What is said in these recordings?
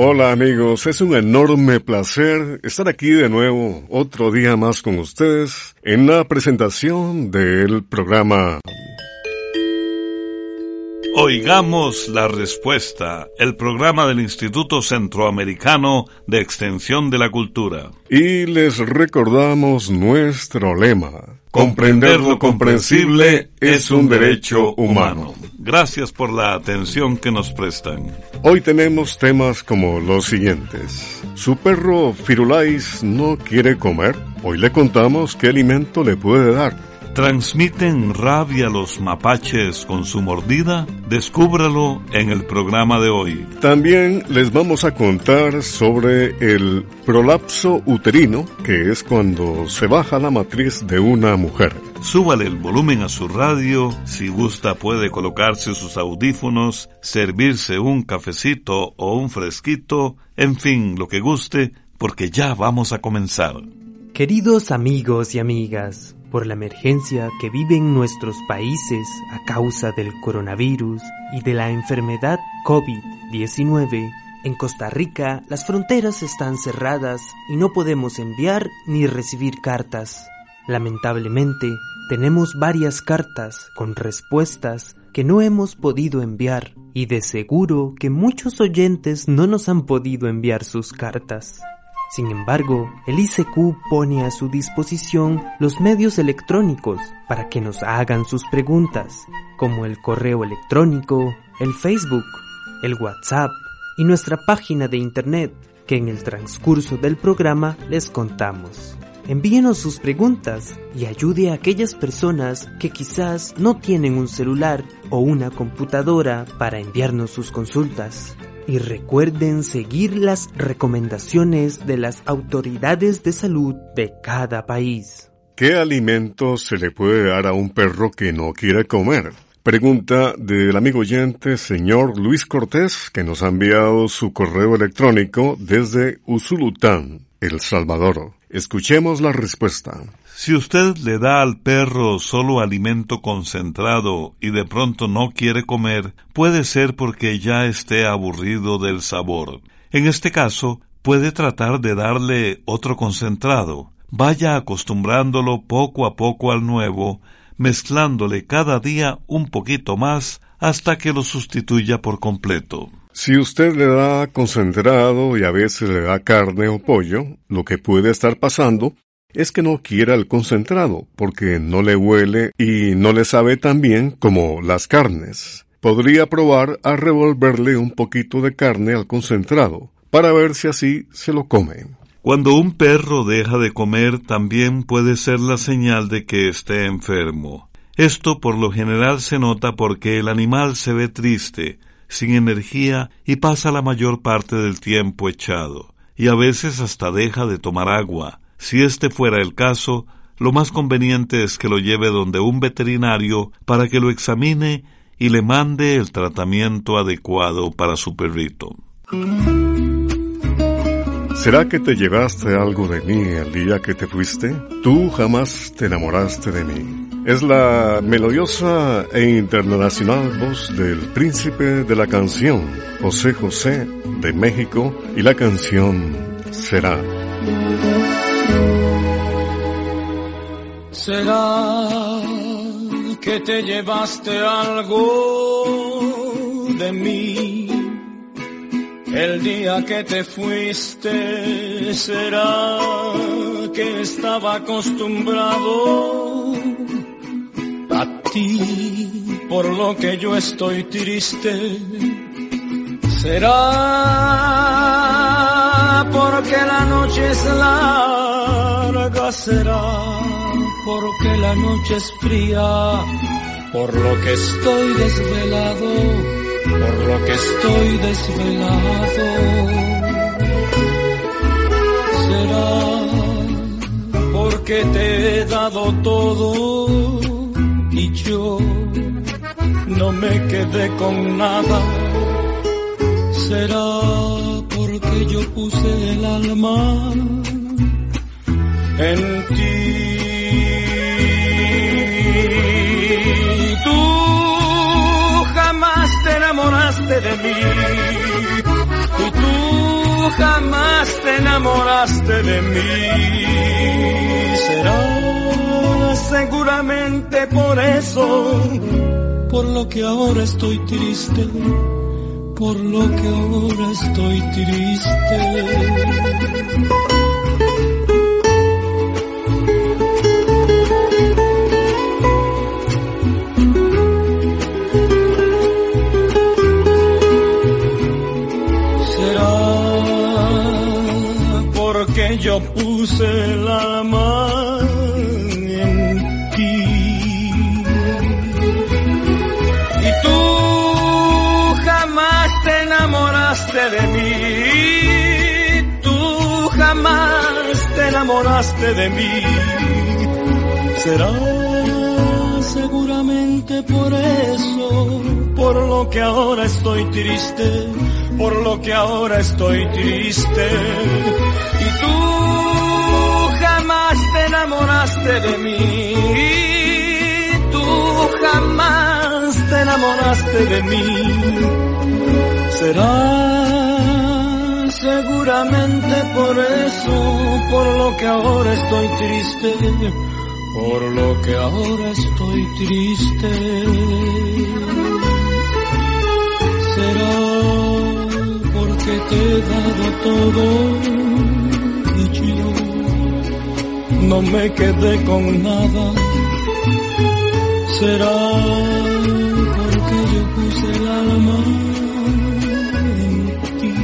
Hola amigos, es un enorme placer estar aquí de nuevo otro día más con ustedes en la presentación del programa Oigamos la respuesta, el programa del Instituto Centroamericano de Extensión de la Cultura. Y les recordamos nuestro lema. Comprender lo comprensible es un derecho humano. Gracias por la atención que nos prestan. Hoy tenemos temas como los siguientes. Su perro Firulais no quiere comer. Hoy le contamos qué alimento le puede dar. ¿Transmiten rabia los mapaches con su mordida? Descúbralo en el programa de hoy. También les vamos a contar sobre el prolapso uterino, que es cuando se baja la matriz de una mujer. Súbale el volumen a su radio, si gusta puede colocarse sus audífonos, servirse un cafecito o un fresquito, en fin, lo que guste, porque ya vamos a comenzar. Queridos amigos y amigas, por la emergencia que viven nuestros países a causa del coronavirus y de la enfermedad COVID-19, en Costa Rica las fronteras están cerradas y no podemos enviar ni recibir cartas. Lamentablemente, tenemos varias cartas con respuestas que no hemos podido enviar y de seguro que muchos oyentes no nos han podido enviar sus cartas. Sin embargo, el ICQ pone a su disposición los medios electrónicos para que nos hagan sus preguntas, como el correo electrónico, el Facebook, el WhatsApp y nuestra página de Internet, que en el transcurso del programa les contamos. Envíenos sus preguntas y ayude a aquellas personas que quizás no tienen un celular o una computadora para enviarnos sus consultas y recuerden seguir las recomendaciones de las autoridades de salud de cada país. ¿Qué alimento se le puede dar a un perro que no quiere comer? Pregunta del amigo oyente señor Luis Cortés, que nos ha enviado su correo electrónico desde Usulután, El Salvador. Escuchemos la respuesta. Si usted le da al perro solo alimento concentrado y de pronto no quiere comer, puede ser porque ya esté aburrido del sabor. En este caso, puede tratar de darle otro concentrado. Vaya acostumbrándolo poco a poco al nuevo, mezclándole cada día un poquito más hasta que lo sustituya por completo. Si usted le da concentrado y a veces le da carne o pollo, lo que puede estar pasando es que no quiera el concentrado, porque no le huele y no le sabe tan bien como las carnes. Podría probar a revolverle un poquito de carne al concentrado, para ver si así se lo come. Cuando un perro deja de comer también puede ser la señal de que esté enfermo. Esto por lo general se nota porque el animal se ve triste, sin energía y pasa la mayor parte del tiempo echado, y a veces hasta deja de tomar agua, si este fuera el caso, lo más conveniente es que lo lleve donde un veterinario para que lo examine y le mande el tratamiento adecuado para su perrito. ¿Será que te llevaste algo de mí el día que te fuiste? Tú jamás te enamoraste de mí. Es la melodiosa e internacional voz del príncipe de la canción, José José, de México, y la canción será. ¿Será que te llevaste algo de mí? El día que te fuiste, ¿será que estaba acostumbrado a ti por lo que yo estoy triste? ¿Será porque la noche es larga? ¿Será? Porque la noche es fría, por lo que estoy desvelado, por lo que estoy desvelado. Será porque te he dado todo yo no me quedé con nada. Será porque yo puse el alma en ti. De mí y tú jamás te enamoraste de mí. Será seguramente por eso, por lo que ahora estoy triste, por lo que ahora estoy triste. Puse la mano en ti. Y tú jamás te enamoraste de mí. Tú jamás te enamoraste de mí. Será seguramente por eso, por lo que ahora estoy triste, por lo que ahora estoy triste te enamoraste de mí. Tú jamás te enamoraste de mí. Será seguramente por eso, por lo que ahora estoy triste, por lo que ahora estoy triste. Será porque te he dado todo no me quedé con nada. Será porque yo puse ti.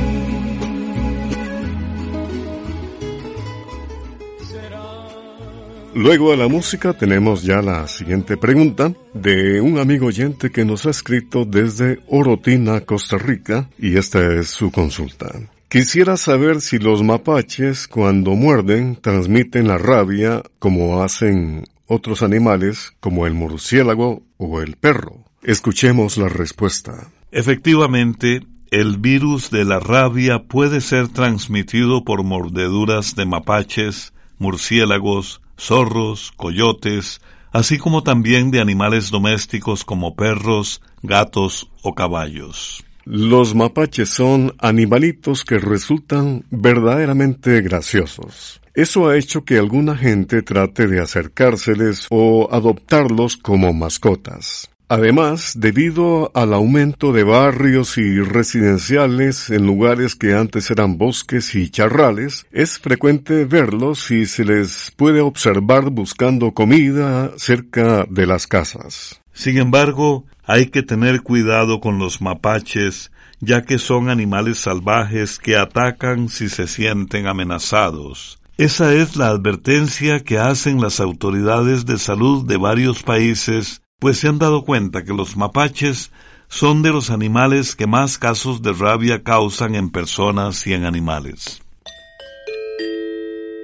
Luego de la música tenemos ya la siguiente pregunta de un amigo oyente que nos ha escrito desde Orotina, Costa Rica, y esta es su consulta. Quisiera saber si los mapaches cuando muerden transmiten la rabia como hacen otros animales como el murciélago o el perro. Escuchemos la respuesta. Efectivamente, el virus de la rabia puede ser transmitido por mordeduras de mapaches, murciélagos, zorros, coyotes, así como también de animales domésticos como perros, gatos o caballos. Los mapaches son animalitos que resultan verdaderamente graciosos. Eso ha hecho que alguna gente trate de acercárseles o adoptarlos como mascotas. Además, debido al aumento de barrios y residenciales en lugares que antes eran bosques y charrales, es frecuente verlos y se les puede observar buscando comida cerca de las casas. Sin embargo, hay que tener cuidado con los mapaches, ya que son animales salvajes que atacan si se sienten amenazados. Esa es la advertencia que hacen las autoridades de salud de varios países, pues se han dado cuenta que los mapaches son de los animales que más casos de rabia causan en personas y en animales.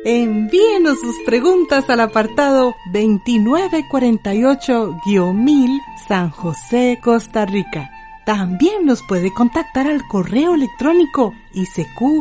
Envíenos sus preguntas al apartado 2948-1000 San José, Costa Rica. También nos puede contactar al correo electrónico isq.org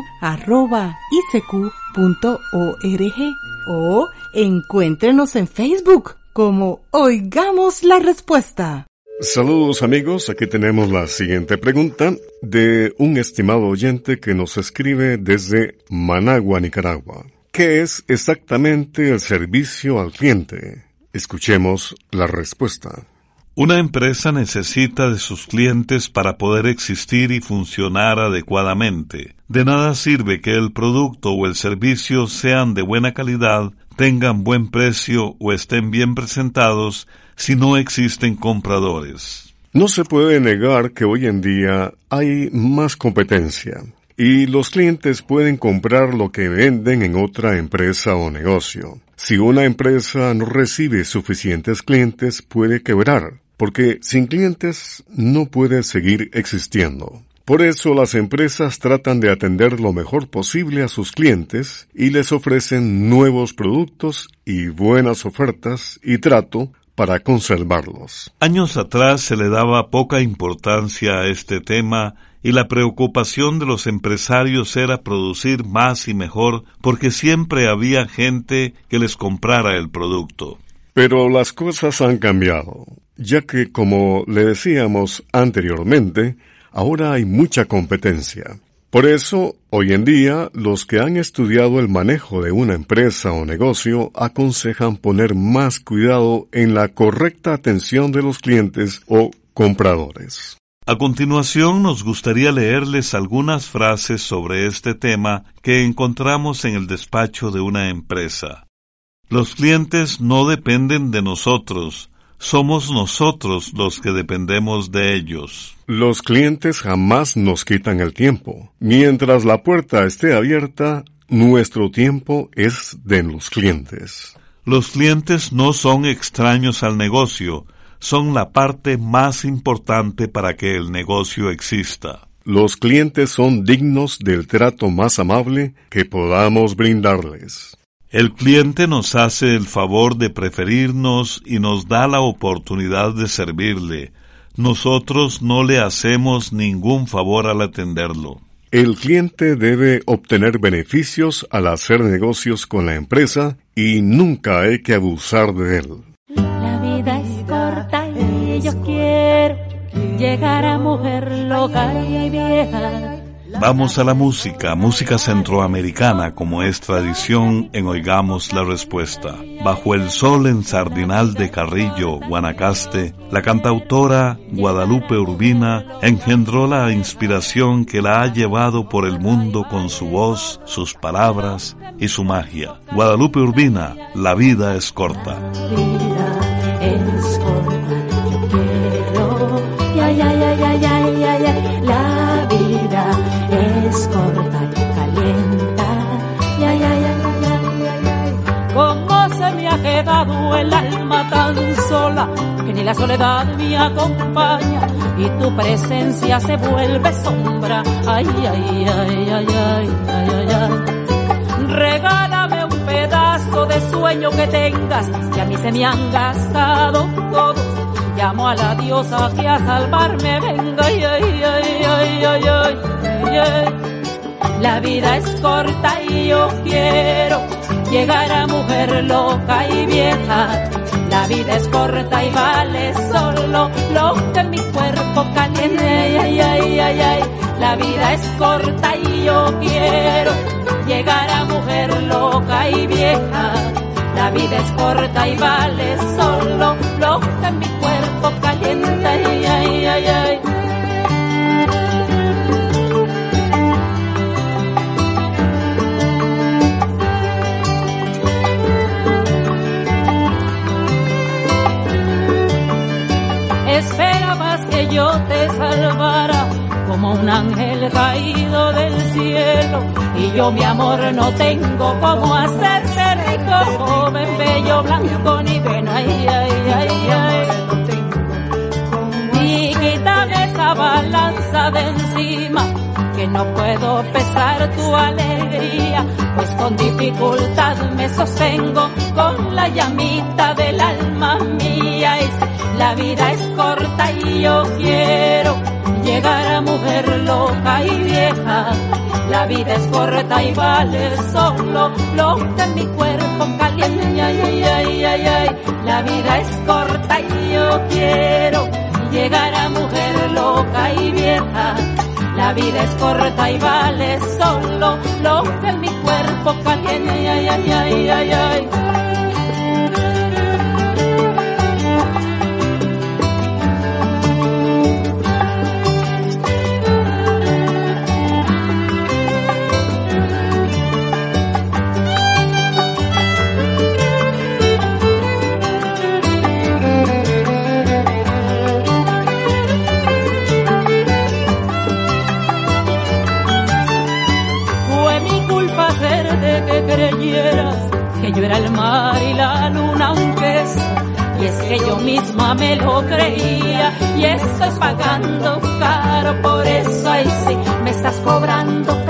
o encuéntrenos en Facebook como Oigamos la Respuesta. Saludos amigos, aquí tenemos la siguiente pregunta de un estimado oyente que nos escribe desde Managua, Nicaragua. ¿Qué es exactamente el servicio al cliente? Escuchemos la respuesta. Una empresa necesita de sus clientes para poder existir y funcionar adecuadamente. De nada sirve que el producto o el servicio sean de buena calidad, tengan buen precio o estén bien presentados si no existen compradores. No se puede negar que hoy en día hay más competencia y los clientes pueden comprar lo que venden en otra empresa o negocio. Si una empresa no recibe suficientes clientes puede quebrar, porque sin clientes no puede seguir existiendo. Por eso las empresas tratan de atender lo mejor posible a sus clientes y les ofrecen nuevos productos y buenas ofertas y trato para conservarlos. Años atrás se le daba poca importancia a este tema y la preocupación de los empresarios era producir más y mejor porque siempre había gente que les comprara el producto. Pero las cosas han cambiado, ya que, como le decíamos anteriormente, ahora hay mucha competencia. Por eso, hoy en día, los que han estudiado el manejo de una empresa o negocio aconsejan poner más cuidado en la correcta atención de los clientes o compradores. A continuación nos gustaría leerles algunas frases sobre este tema que encontramos en el despacho de una empresa. Los clientes no dependen de nosotros, somos nosotros los que dependemos de ellos. Los clientes jamás nos quitan el tiempo. Mientras la puerta esté abierta, nuestro tiempo es de los clientes. Los clientes no son extraños al negocio, son la parte más importante para que el negocio exista. Los clientes son dignos del trato más amable que podamos brindarles. El cliente nos hace el favor de preferirnos y nos da la oportunidad de servirle. Nosotros no le hacemos ningún favor al atenderlo. El cliente debe obtener beneficios al hacer negocios con la empresa y nunca hay que abusar de él. Yo quiero llegar a mujer loca y vieja Vamos a la música, música centroamericana, como es tradición en Oigamos la Respuesta. Bajo el sol en Sardinal de Carrillo, Guanacaste, la cantautora Guadalupe Urbina engendró la inspiración que la ha llevado por el mundo con su voz, sus palabras y su magia. Guadalupe Urbina, la vida es corta. El alma tan sola que ni la soledad me acompaña y tu presencia se vuelve sombra. Ay, ay, ay, ay, ay, ay, ay, Regálame un pedazo de sueño que tengas, que a mí se me han gastado todos. Llamo a la diosa que a salvarme venga. Ay, ay, ay, ay, ay, ay, ay. La vida es corta y yo quiero llegar a mujer loca y vieja. La vida es corta y vale solo lo que mi cuerpo caliente. Ay, ay, ay, ay, La vida es corta y yo quiero llegar a mujer loca y vieja. La vida es corta y vale solo lo que mi cuerpo caliente. Ay, ay, ay, ay. Del cielo. Y yo mi amor no tengo como hacerte rico, joven, bello, blanco, ni pena, ay, ay, ay, ay. Quítame esa balanza de encima, que no puedo pesar tu alegría, pues con dificultad me sostengo con la llamita del alma mía. La vida es corta y yo quiero llegar a mujer loca y vieja. La vida es corta y vale solo lo que mi cuerpo caliente. Ay, ay, ay, ay, ay. La vida es corta y yo quiero llegar a mujer loca y vieja. La vida es corta y vale solo lo que mi cuerpo caliente. Ay, ay, ay, ay, ay. El mar y la luna aunque es y es que yo misma me lo creía y estoy pagando caro por eso ahí sí me estás cobrando caro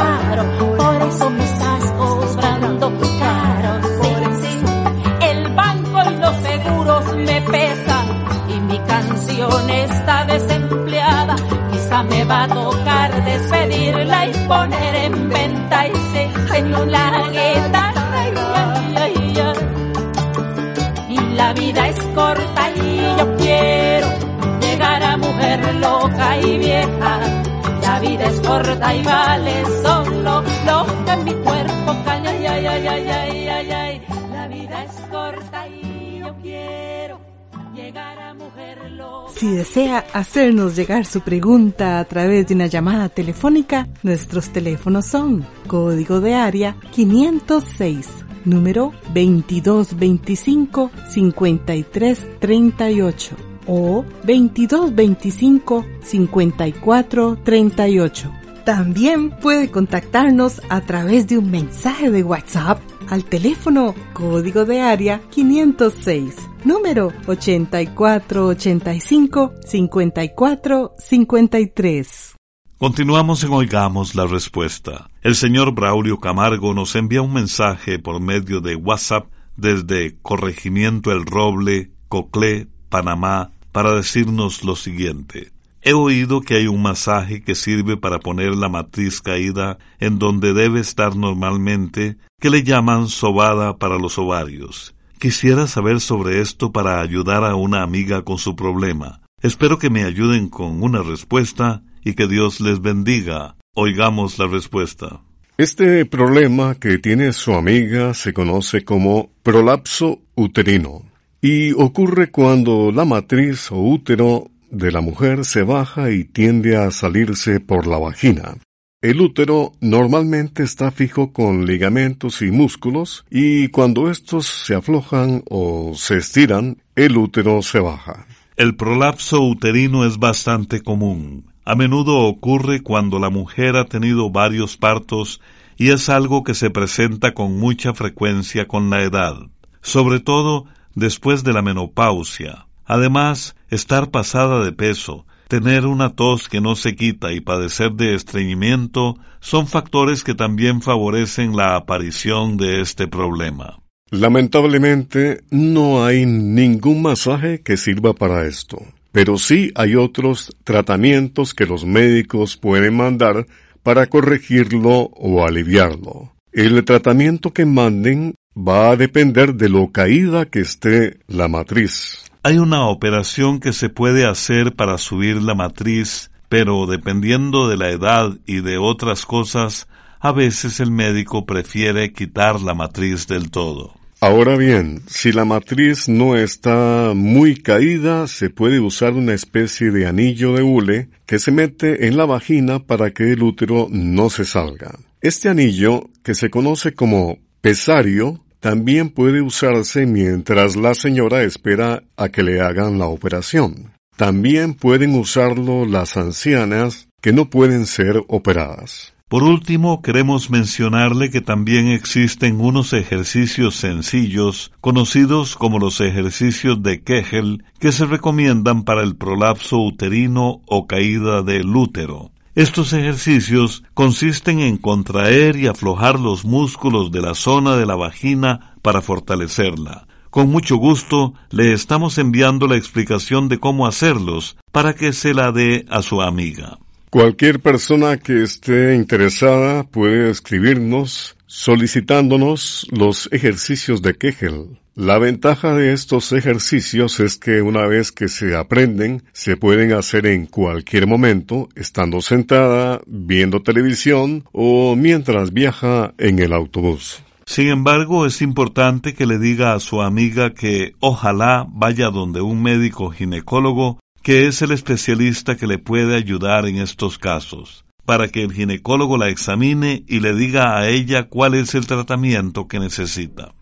Si desea hacernos llegar su pregunta a través de una llamada telefónica, nuestros teléfonos son código de área 506, número 2225-5338 o 2225-5438. También puede contactarnos a través de un mensaje de WhatsApp al teléfono código de área 506, número 8485-5453. Continuamos en Oigamos la Respuesta. El señor Braulio Camargo nos envía un mensaje por medio de WhatsApp desde Corregimiento El Roble, Coclé, Panamá, para decirnos lo siguiente. He oído que hay un masaje que sirve para poner la matriz caída en donde debe estar normalmente, que le llaman sobada para los ovarios. Quisiera saber sobre esto para ayudar a una amiga con su problema. Espero que me ayuden con una respuesta y que Dios les bendiga. Oigamos la respuesta. Este problema que tiene su amiga se conoce como prolapso uterino y ocurre cuando la matriz o útero de la mujer se baja y tiende a salirse por la vagina. El útero normalmente está fijo con ligamentos y músculos y cuando estos se aflojan o se estiran, el útero se baja. El prolapso uterino es bastante común. A menudo ocurre cuando la mujer ha tenido varios partos y es algo que se presenta con mucha frecuencia con la edad, sobre todo después de la menopausia. Además, estar pasada de peso, tener una tos que no se quita y padecer de estreñimiento son factores que también favorecen la aparición de este problema. Lamentablemente, no hay ningún masaje que sirva para esto, pero sí hay otros tratamientos que los médicos pueden mandar para corregirlo o aliviarlo. El tratamiento que manden va a depender de lo caída que esté la matriz. Hay una operación que se puede hacer para subir la matriz, pero dependiendo de la edad y de otras cosas, a veces el médico prefiere quitar la matriz del todo. Ahora bien, si la matriz no está muy caída, se puede usar una especie de anillo de hule que se mete en la vagina para que el útero no se salga. Este anillo, que se conoce como pesario, también puede usarse mientras la señora espera a que le hagan la operación. También pueden usarlo las ancianas que no pueden ser operadas. Por último, queremos mencionarle que también existen unos ejercicios sencillos, conocidos como los ejercicios de Kegel, que se recomiendan para el prolapso uterino o caída del útero. Estos ejercicios consisten en contraer y aflojar los músculos de la zona de la vagina para fortalecerla. Con mucho gusto le estamos enviando la explicación de cómo hacerlos para que se la dé a su amiga. Cualquier persona que esté interesada puede escribirnos solicitándonos los ejercicios de Kegel. La ventaja de estos ejercicios es que una vez que se aprenden, se pueden hacer en cualquier momento, estando sentada, viendo televisión o mientras viaja en el autobús. Sin embargo, es importante que le diga a su amiga que ojalá vaya donde un médico ginecólogo, que es el especialista que le puede ayudar en estos casos, para que el ginecólogo la examine y le diga a ella cuál es el tratamiento que necesita.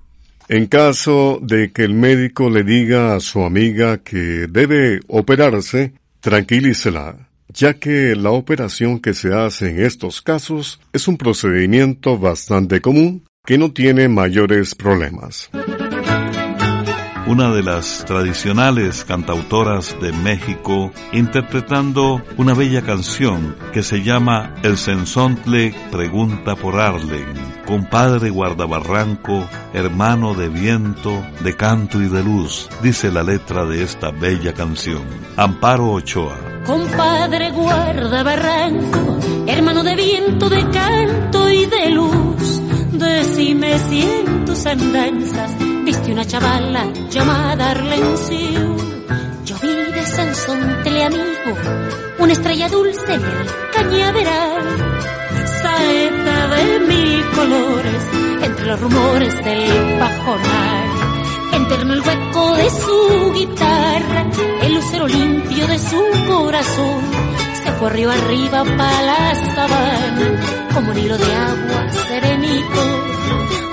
En caso de que el médico le diga a su amiga que debe operarse, tranquilícela, ya que la operación que se hace en estos casos es un procedimiento bastante común que no tiene mayores problemas. Una de las tradicionales cantautoras de México interpretando una bella canción que se llama El Sensontle pregunta por Arlen compadre guardabarranco, hermano de viento, de canto y de luz, dice la letra de esta bella canción. Amparo Ochoa. Compadre guardabarranco, hermano de viento, de canto y de luz, decime si en tus andanzas viste una chavala llamada Arlencio. Yo vi de Sansón amigo, una estrella dulce en el cañaveral saeta de mil colores entre los rumores del pajonal. Enterno el hueco de su guitarra, el lucero limpio de su corazón. Se fue arriba arriba para la sabana, como un hilo de agua serenito.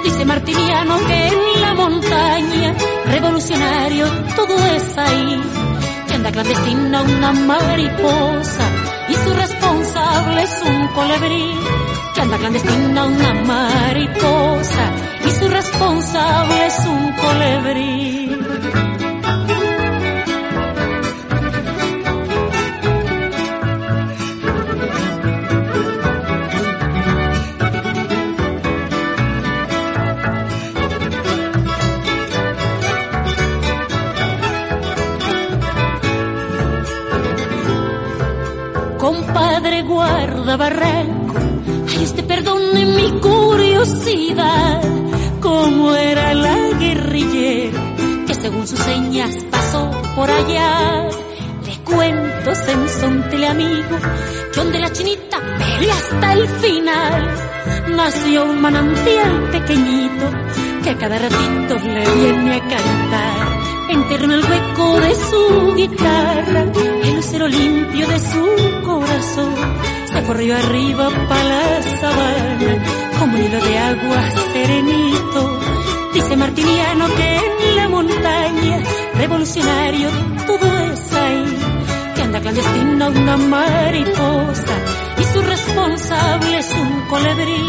Dice Martiniano que en la montaña, revolucionario, todo es ahí. Que anda clandestina una mariposa y su responsable es un colibrí que anda clandestina una mariposa y su responsable es un colibrí. Cómo era la guerrillera que según sus señas pasó por allá. Le cuento, sensonte amigo, que donde la chinita pelea hasta el final, nació un manantial pequeñito que cada ratito le viene a cantar. Enterró el hueco de su guitarra, el lucero limpio de su corazón se corrió arriba para la sabana, como hilo de agua serenito. Dice Martiniano que en la montaña, revolucionario, todo es ahí, que anda clandestina una mariposa, y su responsable es un colibrí,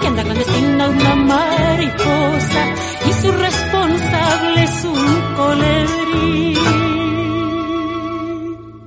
que anda clandestina una mariposa, y su responsable es un colibrí.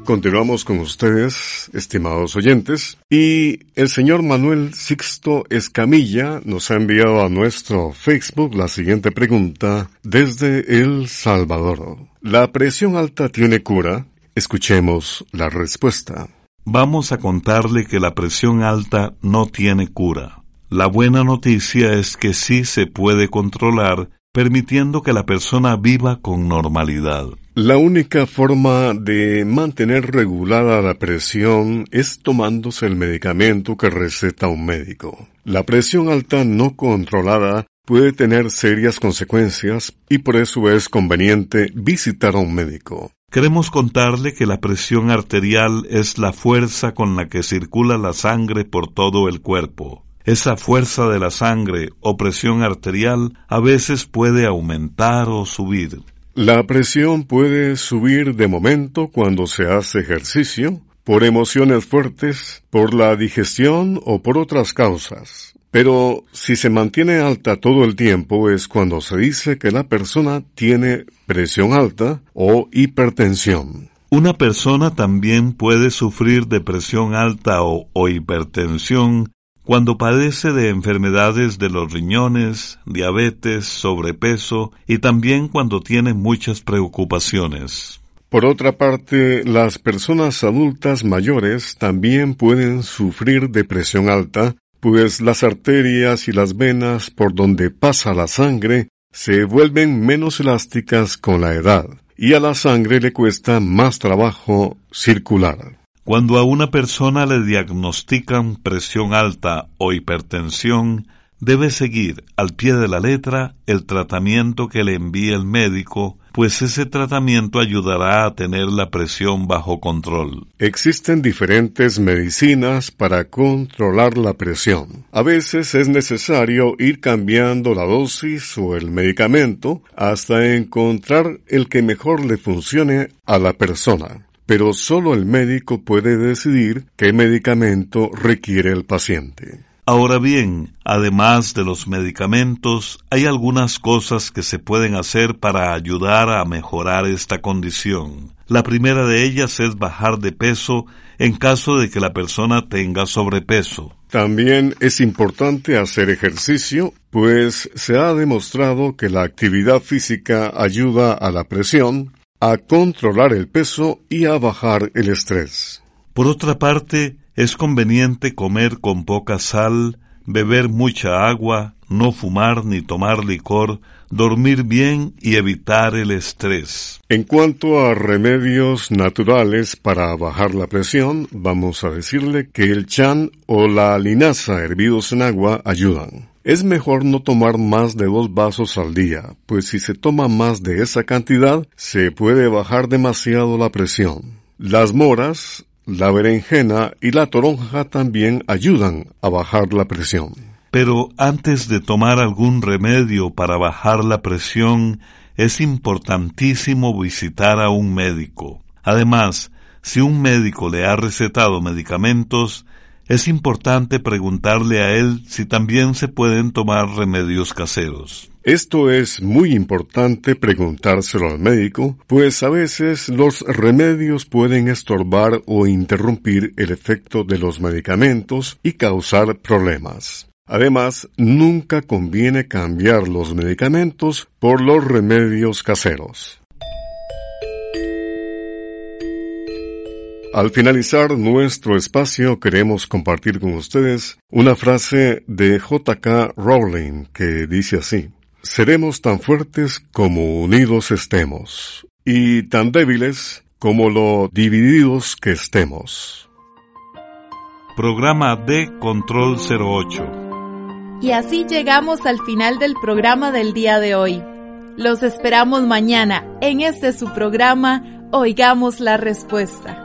Continuamos con ustedes, estimados oyentes, y el señor Manuel Sixto Escamilla nos ha enviado a nuestro Facebook la siguiente pregunta desde El Salvador. ¿La presión alta tiene cura? Escuchemos la respuesta. Vamos a contarle que la presión alta no tiene cura. La buena noticia es que sí se puede controlar permitiendo que la persona viva con normalidad. La única forma de mantener regulada la presión es tomándose el medicamento que receta un médico. La presión alta no controlada puede tener serias consecuencias y por eso es conveniente visitar a un médico. Queremos contarle que la presión arterial es la fuerza con la que circula la sangre por todo el cuerpo. Esa fuerza de la sangre o presión arterial a veces puede aumentar o subir. La presión puede subir de momento cuando se hace ejercicio, por emociones fuertes, por la digestión o por otras causas. Pero si se mantiene alta todo el tiempo es cuando se dice que la persona tiene presión alta o hipertensión. Una persona también puede sufrir de presión alta o, o hipertensión cuando padece de enfermedades de los riñones, diabetes, sobrepeso y también cuando tiene muchas preocupaciones. Por otra parte, las personas adultas mayores también pueden sufrir de presión alta, pues las arterias y las venas por donde pasa la sangre se vuelven menos elásticas con la edad, y a la sangre le cuesta más trabajo circular. Cuando a una persona le diagnostican presión alta o hipertensión, debe seguir al pie de la letra el tratamiento que le envíe el médico, pues ese tratamiento ayudará a tener la presión bajo control. Existen diferentes medicinas para controlar la presión. A veces es necesario ir cambiando la dosis o el medicamento hasta encontrar el que mejor le funcione a la persona pero solo el médico puede decidir qué medicamento requiere el paciente. Ahora bien, además de los medicamentos, hay algunas cosas que se pueden hacer para ayudar a mejorar esta condición. La primera de ellas es bajar de peso en caso de que la persona tenga sobrepeso. También es importante hacer ejercicio, pues se ha demostrado que la actividad física ayuda a la presión, a controlar el peso y a bajar el estrés. Por otra parte, es conveniente comer con poca sal, beber mucha agua, no fumar ni tomar licor, dormir bien y evitar el estrés. En cuanto a remedios naturales para bajar la presión, vamos a decirle que el chan o la linaza hervidos en agua ayudan. Es mejor no tomar más de dos vasos al día, pues si se toma más de esa cantidad, se puede bajar demasiado la presión. Las moras, la berenjena y la toronja también ayudan a bajar la presión. Pero antes de tomar algún remedio para bajar la presión, es importantísimo visitar a un médico. Además, si un médico le ha recetado medicamentos, es importante preguntarle a él si también se pueden tomar remedios caseros. Esto es muy importante preguntárselo al médico, pues a veces los remedios pueden estorbar o interrumpir el efecto de los medicamentos y causar problemas. Además, nunca conviene cambiar los medicamentos por los remedios caseros. Al finalizar nuestro espacio queremos compartir con ustedes una frase de J.K. Rowling que dice así, Seremos tan fuertes como unidos estemos, y tan débiles como lo divididos que estemos. Programa de Control 08 Y así llegamos al final del programa del día de hoy. Los esperamos mañana en este su programa Oigamos la Respuesta.